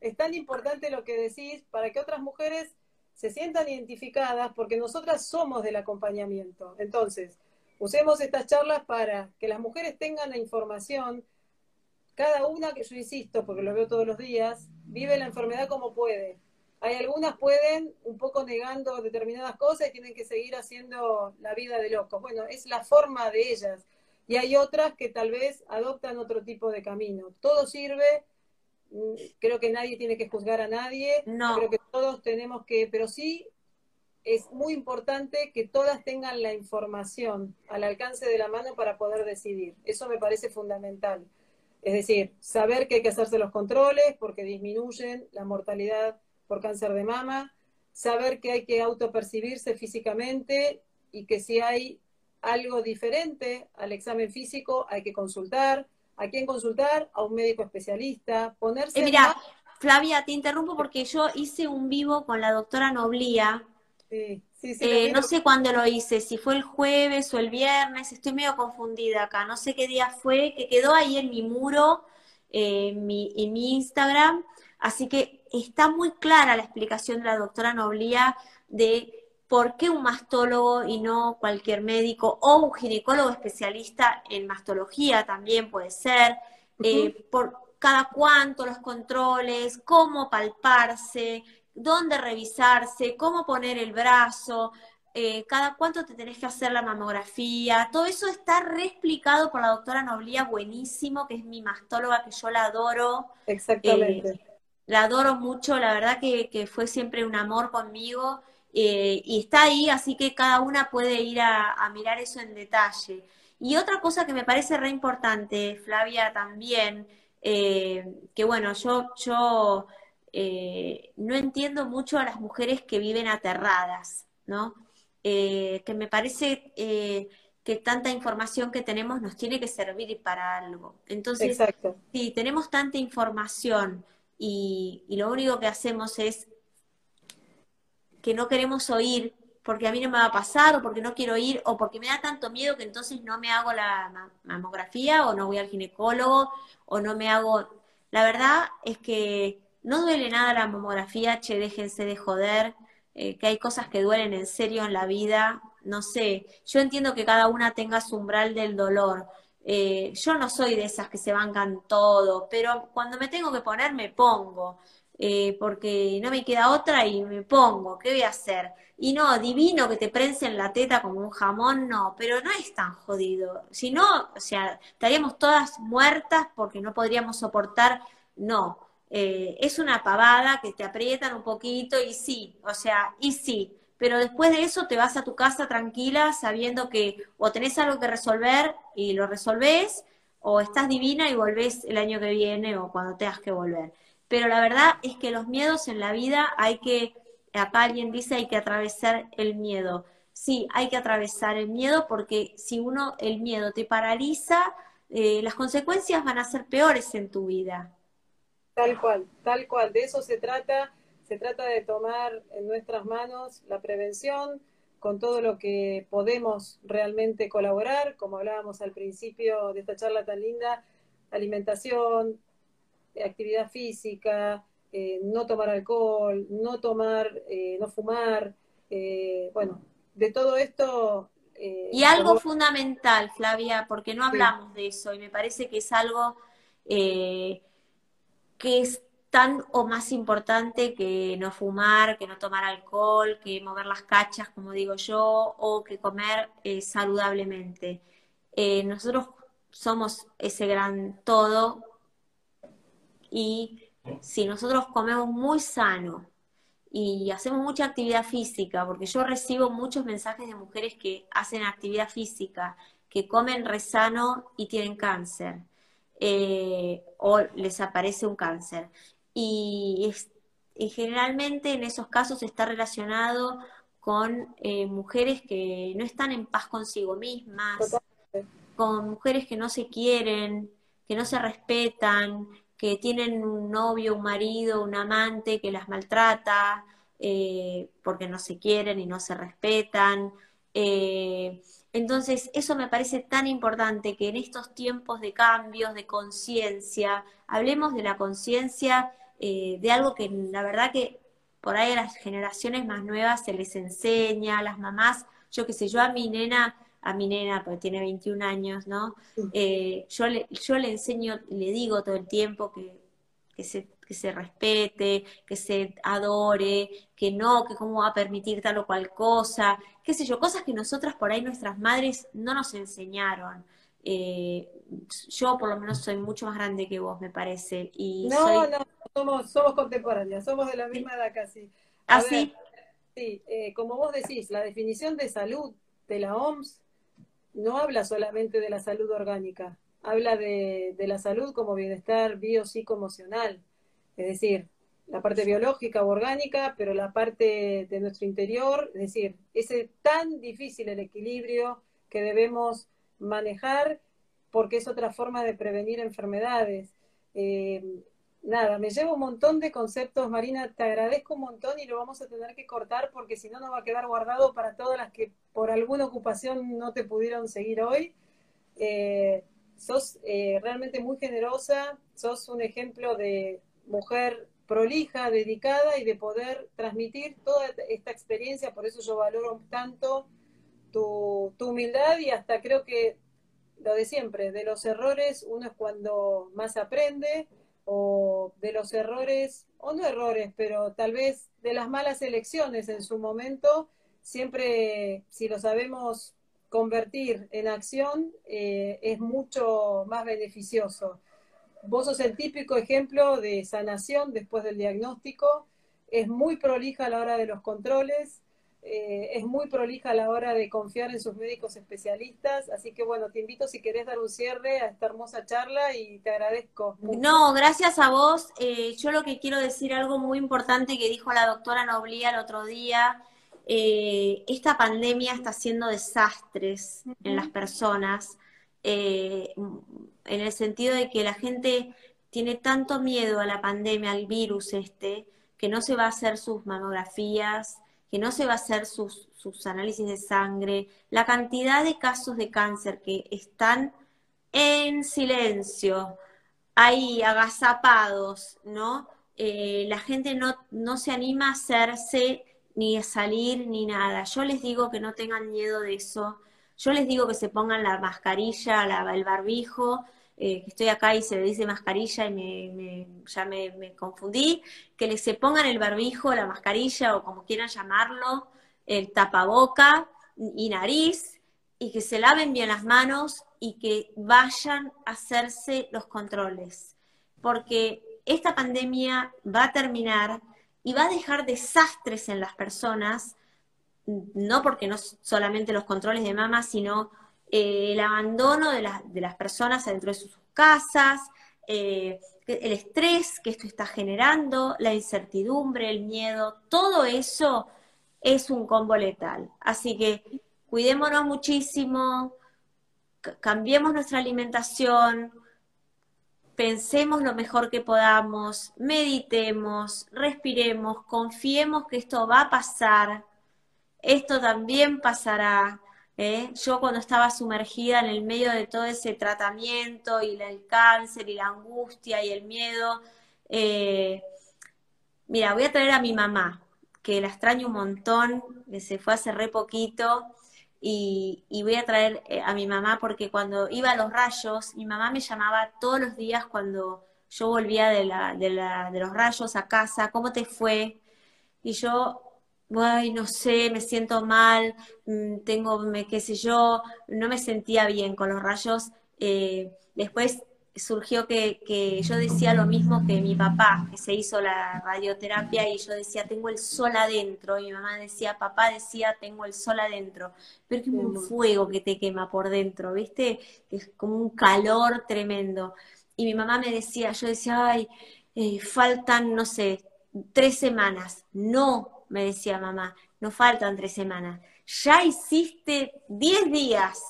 es tan importante lo que decís para que otras mujeres se sientan identificadas porque nosotras somos del acompañamiento. Entonces, usemos estas charlas para que las mujeres tengan la información, cada una, que yo insisto, porque lo veo todos los días, vive la enfermedad como puede. Hay algunas pueden un poco negando determinadas cosas y tienen que seguir haciendo la vida de locos. Bueno, es la forma de ellas. Y hay otras que tal vez adoptan otro tipo de camino. Todo sirve Mm, creo que nadie tiene que juzgar a nadie, no. creo que todos tenemos que, pero sí es muy importante que todas tengan la información al alcance de la mano para poder decidir. Eso me parece fundamental. Es decir, saber que hay que hacerse los controles porque disminuyen la mortalidad por cáncer de mama, saber que hay que autopercibirse físicamente y que si hay algo diferente al examen físico hay que consultar, a quién consultar, a un médico especialista, ponerse... Eh, mira, Flavia, te interrumpo porque yo hice un vivo con la doctora Noblía. Sí, sí, sí, eh, no sé cuándo lo hice, si fue el jueves o el viernes, estoy medio confundida acá, no sé qué día fue, que quedó ahí en mi muro, eh, en, mi, en mi Instagram, así que está muy clara la explicación de la doctora Noblía de ¿por qué un mastólogo y no cualquier médico o un ginecólogo especialista en mastología también puede ser? Eh, por cada cuánto los controles, cómo palparse, dónde revisarse, cómo poner el brazo, eh, cada cuánto te tenés que hacer la mamografía, todo eso está reexplicado por la doctora Noblía, buenísimo, que es mi mastóloga, que yo la adoro. Exactamente. Eh, la adoro mucho, la verdad que, que, fue siempre un amor conmigo eh, y está ahí, así que cada una puede ir a, mirar eso en detalle. Y otra cosa que me parece re importante, Flavia, también, que bueno, yo, yo eh, no entiendo mucho a las mujeres que viven aterradas, ¿no? que me parece que tanta información que tenemos nos tiene que servir para algo. Entonces, si tenemos tanta información y, y lo único que hacemos es que no queremos oír porque a mí no me va a pasar o porque no quiero ir o porque me da tanto miedo que entonces no me hago la mamografía o no voy al ginecólogo o no me hago... La verdad es que no duele nada la mamografía, che, déjense de joder, eh, que hay cosas que duelen en serio en la vida, no sé, yo entiendo que cada una tenga su umbral del dolor. Eh, yo no soy de esas que se bancan todo, pero cuando me tengo que poner, me pongo. Eh, porque no me queda otra y me pongo, ¿qué voy a hacer? Y no, divino que te prensen la teta como un jamón, no, pero no es tan jodido. Si no, o sea, estaríamos todas muertas porque no podríamos soportar, no. Eh, es una pavada que te aprietan un poquito y sí, o sea, y sí, pero después de eso te vas a tu casa tranquila sabiendo que o tenés algo que resolver y lo resolvés, o estás divina y volvés el año que viene o cuando tengas que volver pero la verdad es que los miedos en la vida hay que, acá alguien dice hay que atravesar el miedo. Sí, hay que atravesar el miedo porque si uno, el miedo te paraliza, eh, las consecuencias van a ser peores en tu vida. Tal cual, tal cual, de eso se trata. Se trata de tomar en nuestras manos la prevención con todo lo que podemos realmente colaborar, como hablábamos al principio de esta charla tan linda, alimentación, actividad física, eh, no tomar alcohol, no tomar, eh, no fumar, eh, bueno, de todo esto. y algo fundamental, Flavia, porque no hablamos de eso y me parece que es algo que es tan o más importante que no fumar, que no tomar alcohol, que mover las cachas, como digo yo, o que comer saludablemente. nosotros somos ese gran todo y si nosotros comemos muy sano y hacemos mucha actividad física, porque yo recibo muchos mensajes de mujeres que hacen actividad física, que comen resano y tienen cáncer, eh, o les aparece un cáncer. Y, generalmente en esos casos está relacionado con eh, mujeres que no están en paz consigo mismas, con mujeres que no se quieren, que no se respetan, que tienen un novio, un marido, un amante que las maltrata eh, porque no se quieren y no se respetan. Eh, entonces, eso me parece tan importante que en estos tiempos de cambios, de conciencia, hablemos de la conciencia eh, de algo que la verdad que por ahí a las generaciones más nuevas se les enseña, a las mamás, yo qué sé, yo a mi nena, a mi nena, porque tiene 21 años, ¿no? Eh, yo, le, yo le enseño, le digo todo el tiempo que, que se que se respete, que se adore, que no, que cómo va a permitir tal o cual cosa, qué sé yo, cosas que nosotras por ahí nuestras madres no nos enseñaron. Eh, yo por lo menos soy mucho más grande que vos, me parece. Y no, no, somos, somos contemporáneas, somos de la misma edad casi. Así. ¿Ah, sí, eh, como vos decís, la definición de salud de la OMS no habla solamente de la salud orgánica, habla de, de la salud como bienestar biopsicoemocional es decir, la parte biológica o orgánica, pero la parte de nuestro interior, es decir, ese tan difícil el equilibrio que debemos manejar porque es otra forma de prevenir enfermedades. Eh, nada, me llevo un montón de conceptos, Marina, te agradezco un montón y lo vamos a tener que cortar porque si no, no va a quedar guardado para todas las que por alguna ocupación no te pudieron seguir hoy. Eh, sos eh, realmente muy generosa, sos un ejemplo de, mujer prolija, dedicada y de poder transmitir toda esta experiencia, por eso yo valoro tanto tu, humildad y hasta creo que lo de siempre, de los errores uno es cuando más aprende o de los errores, o no errores, pero tal vez de las malas elecciones en su momento, siempre si lo sabemos convertir en acción eh, es mucho más beneficioso. Vos sos el típico ejemplo de sanación después del diagnóstico. Es muy prolija a la hora de los controles, eh, es muy prolija a la hora de confiar en sus médicos especialistas. Así que bueno, te invito si querés dar un cierre a esta hermosa charla y te agradezco. No, gracias a vos. Eh, yo lo que quiero decir algo muy importante que dijo la doctora Noblía el otro día. Eh, esta pandemia está haciendo desastres en las personas eh, en el sentido de que la gente tiene tanto miedo a la pandemia, al virus este, que no se va a hacer sus mamografías, que no se va a hacer sus, sus análisis de sangre, la cantidad de casos de cáncer que están en silencio, ahí agazapados, ¿no? Eh, la gente no, no se anima a hacerse ni a salir ni nada. Yo les digo que no tengan miedo de eso, yo les digo que se pongan la mascarilla, el barbijo, eh, que estoy acá y se le dice mascarilla y me, ya me, confundí, que les se pongan el barbijo, la mascarilla o como quieran llamarlo, el tapaboca y nariz, y que se laven bien las manos y que vayan a hacerse los controles. Porque esta pandemia va a terminar y va a dejar desastres en las personas no porque no solamente los controles de mama, sino eh, el abandono de, de, las personas dentro de sus casas, eh, el estrés que esto está generando, la incertidumbre, el miedo, todo eso es un combo letal. Así que cuidémonos muchísimo, cambiemos nuestra alimentación, pensemos lo mejor que podamos, meditemos, respiremos, confiemos que esto va a pasar, esto también pasará. ¿eh? Yo cuando estaba sumergida en el medio de todo ese tratamiento y el cáncer y la angustia y el miedo, eh, mira, voy a traer a mi mamá, que la extraño un montón, que se fue hace re poquito, y, voy a traer eh, a mi mamá porque cuando iba a los rayos, mi mamá me llamaba todos los días cuando yo volvía de, de, la, de los rayos a casa, ¿cómo te fue? Y yo ay, no sé, me siento mal, mm, tengo, me, qué sé yo, no me sentía bien con los rayos. Eh, después surgió que, que, yo decía lo mismo que mi papá, que se hizo la radioterapia y yo decía, tengo el sol adentro. Y mi mamá decía, papá decía, tengo el sol adentro. Pero es un fuego que te quema por dentro, ¿viste? Es como un calor tremendo. Y mi mamá me decía, yo decía, ay, eh, faltan, no sé, tres semanas. No, me decía mamá, no faltan tres semanas. Ya hiciste diez días.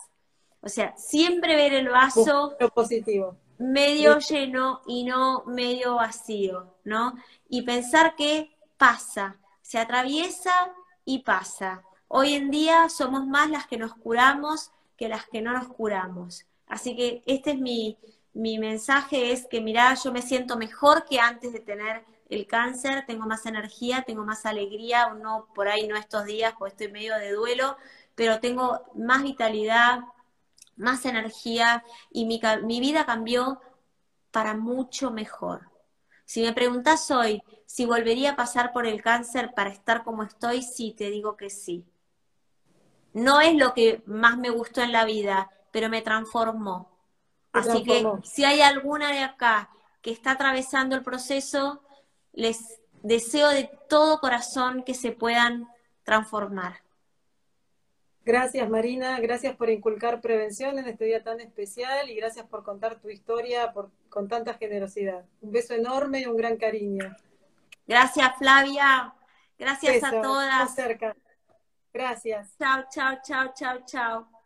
O sea, siempre ver el vaso positivo. medio lleno y no medio vacío, ¿no? Y pensar que pasa, se atraviesa y pasa. Hoy en día somos más las que nos curamos que las que no nos curamos. Así que este es mi, mi mensaje, es que mirá, yo me siento mejor que antes de tener el cáncer, tengo más energía, tengo más alegría, no por ahí no estos días, porque estoy medio de duelo, pero tengo más vitalidad, más energía y mi, mi vida cambió para mucho mejor. Si me preguntas hoy si volvería a pasar por el cáncer para estar como estoy, sí, te digo que sí. No es lo que más me gustó en la vida, pero me transformó. Así que si hay alguna de acá que está atravesando el proceso, les deseo de todo corazón que se puedan transformar. Gracias Marina, gracias por inculcar prevención en este día tan especial y gracias por contar tu historia con tanta generosidad. Un beso enorme y un gran cariño. Gracias Flavia, gracias a todas. cerca. Gracias. Chao, chao, chao, chao, chao.